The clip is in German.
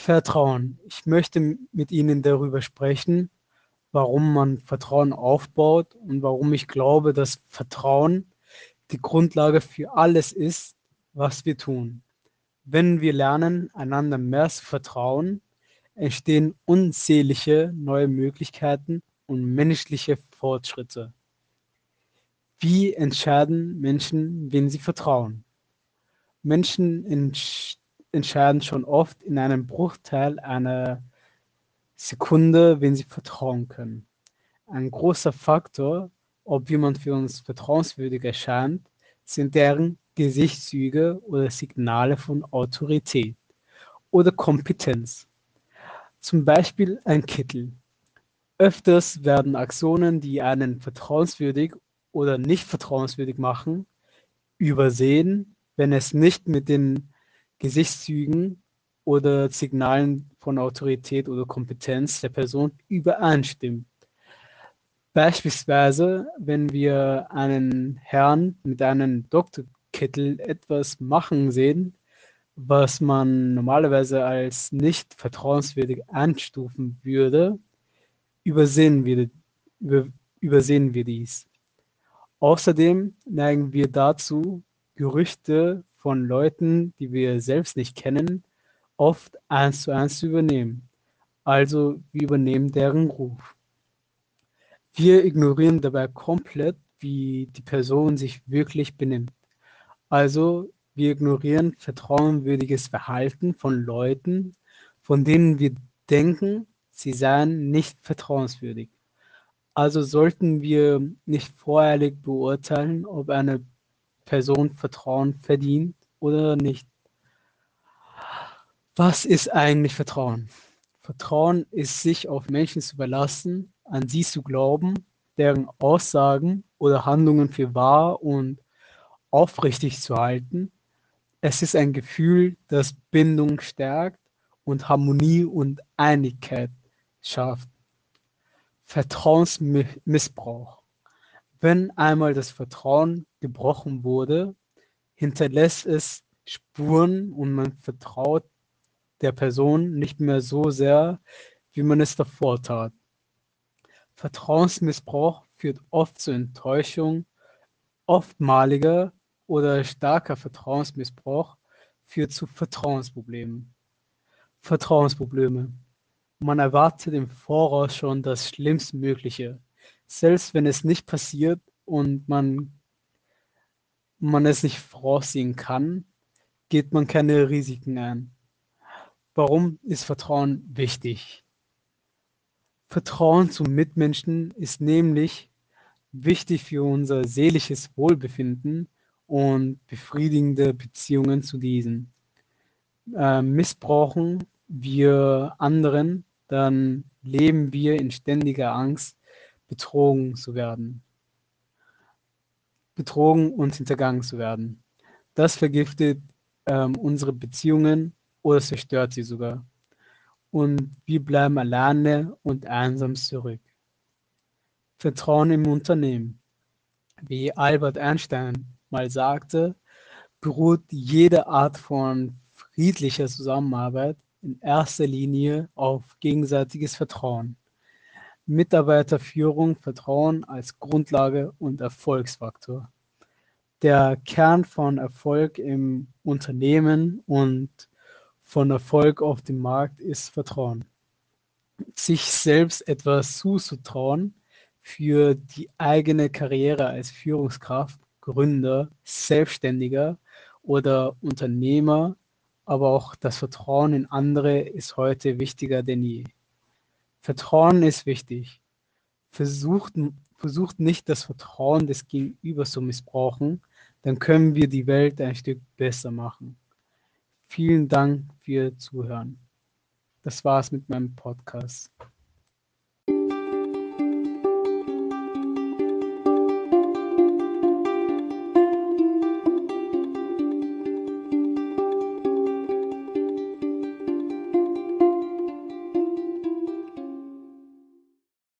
Vertrauen. Ich möchte mit Ihnen darüber sprechen, warum man Vertrauen aufbaut und warum ich glaube, dass Vertrauen die Grundlage für alles ist, was wir tun. Wenn wir lernen, einander mehr zu vertrauen, entstehen unzählige neue Möglichkeiten und menschliche Fortschritte. Wie entscheiden Menschen, wen sie vertrauen? Menschen entsch entscheiden schon oft in einem Bruchteil einer Sekunde, wen sie vertrauen können. Ein großer Faktor, ob jemand für uns vertrauenswürdig erscheint, sind deren Gesichtszüge oder Signale von Autorität oder Kompetenz. Zum Beispiel ein Kittel. Öfters werden Aktionen, die einen vertrauenswürdig oder nicht vertrauenswürdig machen, übersehen, wenn es nicht mit den Gesichtszügen oder Signalen von Autorität oder Kompetenz der Person übereinstimmt. Beispielsweise, wenn wir einen Herrn mit einem Doktorkittel etwas machen sehen, was man normalerweise als nicht vertrauenswürdig einstufen würde, übersehen wir, über, übersehen wir dies. Außerdem neigen wir dazu, Gerüchte von Leuten, die wir selbst nicht kennen, oft eins zu eins zu übernehmen. Also wir übernehmen deren Ruf. Wir ignorieren dabei komplett, wie die Person sich wirklich benimmt. Also wir ignorieren vertrauenwürdiges Verhalten von Leuten, von denen wir denken, sie seien nicht vertrauenswürdig. Also sollten wir nicht voreilig beurteilen, ob eine Person Vertrauen verdient oder nicht. Was ist eigentlich Vertrauen? Vertrauen ist sich auf Menschen zu verlassen, an sie zu glauben, deren Aussagen oder Handlungen für wahr und aufrichtig zu halten. Es ist ein Gefühl, das Bindung stärkt und Harmonie und Einigkeit schafft. Vertrauensmissbrauch. Wenn einmal das Vertrauen gebrochen wurde, hinterlässt es Spuren und man vertraut der Person nicht mehr so sehr, wie man es davor tat. Vertrauensmissbrauch führt oft zu Enttäuschung, oftmaliger oder starker Vertrauensmissbrauch führt zu Vertrauensproblemen. Vertrauensprobleme. Man erwartet im Voraus schon das Schlimmstmögliche, selbst wenn es nicht passiert und man, man es nicht voraussehen kann, geht man keine Risiken ein. Warum ist Vertrauen wichtig? Vertrauen zum Mitmenschen ist nämlich wichtig für unser seelisches Wohlbefinden und befriedigende Beziehungen zu diesen. Äh, missbrauchen wir anderen dann leben wir in ständiger Angst, betrogen zu werden. Betrogen und hintergangen zu werden. Das vergiftet ähm, unsere Beziehungen oder zerstört sie sogar. Und wir bleiben alleine und einsam zurück. Vertrauen im Unternehmen. Wie Albert Einstein mal sagte, beruht jede Art von friedlicher Zusammenarbeit in erster Linie auf gegenseitiges Vertrauen. Mitarbeiterführung Vertrauen als Grundlage und Erfolgsfaktor. Der Kern von Erfolg im Unternehmen und von Erfolg auf dem Markt ist Vertrauen. Sich selbst etwas zuzutrauen für die eigene Karriere als Führungskraft, Gründer, Selbstständiger oder Unternehmer aber auch das Vertrauen in andere ist heute wichtiger denn je. Vertrauen ist wichtig. Versucht, versucht nicht das Vertrauen des Gegenübers zu missbrauchen, dann können wir die Welt ein Stück besser machen. Vielen Dank für Zuhören. Das war's mit meinem Podcast.